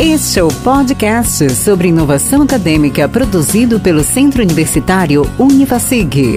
Este é o podcast sobre inovação acadêmica produzido pelo Centro Universitário Univasig.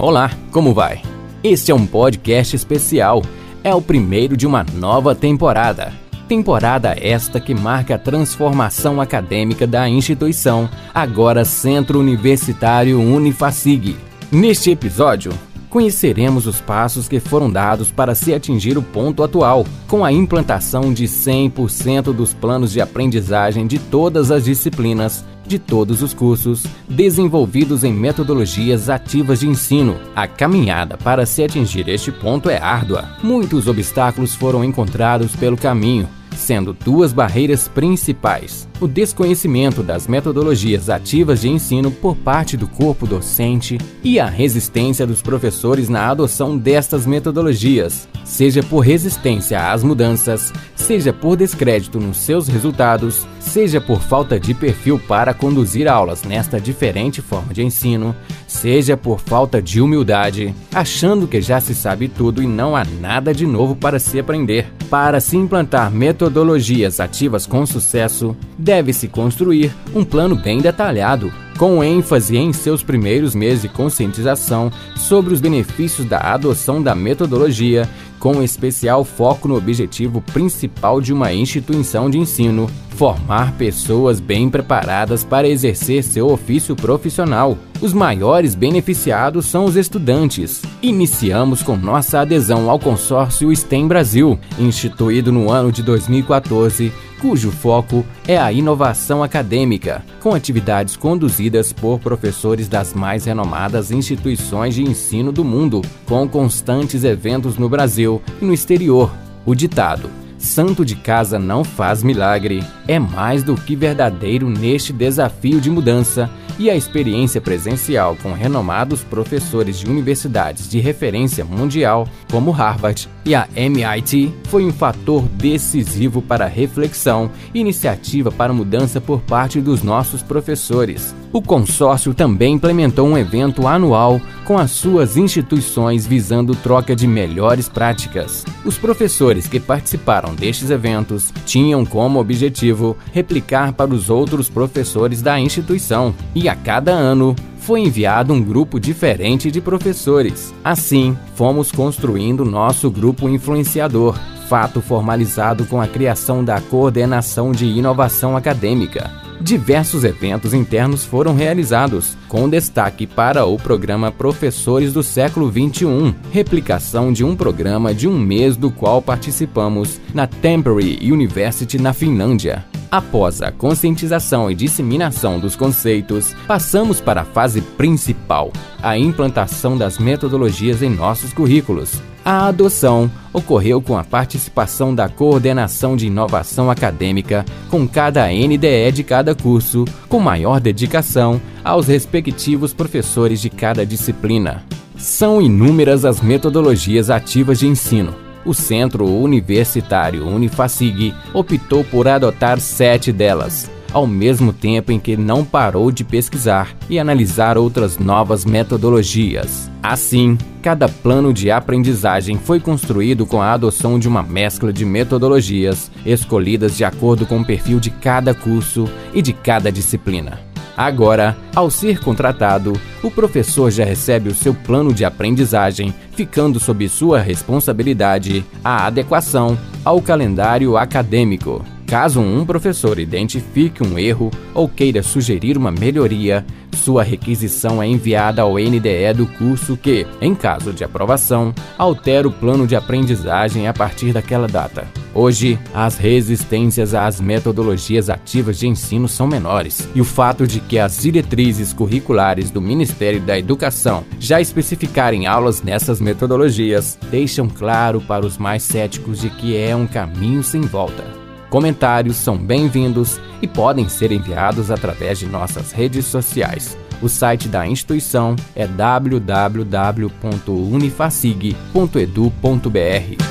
Olá, como vai? Este é um podcast especial. É o primeiro de uma nova temporada. Temporada esta que marca a transformação acadêmica da instituição, agora Centro Universitário Unifacig. Neste episódio, conheceremos os passos que foram dados para se atingir o ponto atual, com a implantação de 100% dos planos de aprendizagem de todas as disciplinas, de todos os cursos, desenvolvidos em metodologias ativas de ensino. A caminhada para se atingir este ponto é árdua. Muitos obstáculos foram encontrados pelo caminho, sendo duas barreiras principais: o desconhecimento das metodologias ativas de ensino por parte do corpo docente e a resistência dos professores na adoção destas metodologias, seja por resistência às mudanças, seja por descrédito nos seus resultados, seja por falta de perfil para conduzir aulas nesta diferente forma de ensino, seja por falta de humildade, achando que já se sabe tudo e não há nada de novo para se aprender. Para se implantar metodologias ativas com sucesso, deve-se construir um plano bem detalhado, com ênfase em seus primeiros meses de conscientização sobre os benefícios da adoção da metodologia, com especial foco no objetivo principal de uma instituição de ensino, formar pessoas bem preparadas para exercer seu ofício profissional. Os maiores beneficiados são os estudantes. Iniciamos com nossa adesão ao consórcio STEM Brasil, instituído no ano de 2014 cujo foco é a inovação acadêmica, com atividades conduzidas por professores das mais renomadas instituições de ensino do mundo, com constantes eventos no Brasil e no exterior. O ditado Santo de casa não faz milagre é mais do que verdadeiro neste desafio de mudança e a experiência presencial com renomados professores de universidades de referência mundial, como Harvard e a MIT, foi um fator decisivo para reflexão e iniciativa para mudança por parte dos nossos professores. O consórcio também implementou um evento anual com as suas instituições visando troca de melhores práticas. Os professores que participaram destes eventos tinham como objetivo replicar para os outros professores da instituição e a cada ano foi enviado um grupo diferente de professores. Assim, fomos construindo nosso grupo influenciador, fato formalizado com a criação da Coordenação de Inovação Acadêmica. Diversos eventos internos foram realizados, com destaque para o programa Professores do Século XXI, replicação de um programa de um mês do qual participamos na Temporary University na Finlândia. Após a conscientização e disseminação dos conceitos, passamos para a fase principal, a implantação das metodologias em nossos currículos. A adoção ocorreu com a participação da coordenação de inovação acadêmica com cada NDE de cada curso, com maior dedicação aos respectivos professores de cada disciplina. São inúmeras as metodologias ativas de ensino o Centro Universitário Unifacig optou por adotar sete delas, ao mesmo tempo em que não parou de pesquisar e analisar outras novas metodologias. Assim, cada plano de aprendizagem foi construído com a adoção de uma mescla de metodologias, escolhidas de acordo com o perfil de cada curso e de cada disciplina. Agora, ao ser contratado, o professor já recebe o seu plano de aprendizagem, ficando sob sua responsabilidade a adequação ao calendário acadêmico. Caso um professor identifique um erro ou queira sugerir uma melhoria, sua requisição é enviada ao NDE do curso que, em caso de aprovação, altera o plano de aprendizagem a partir daquela data. Hoje, as resistências às metodologias ativas de ensino são menores, e o fato de que as diretrizes curriculares do Ministério da Educação já especificarem aulas nessas metodologias deixam claro para os mais céticos de que é um caminho sem volta. Comentários são bem-vindos e podem ser enviados através de nossas redes sociais. O site da instituição é www.unifacig.edu.br.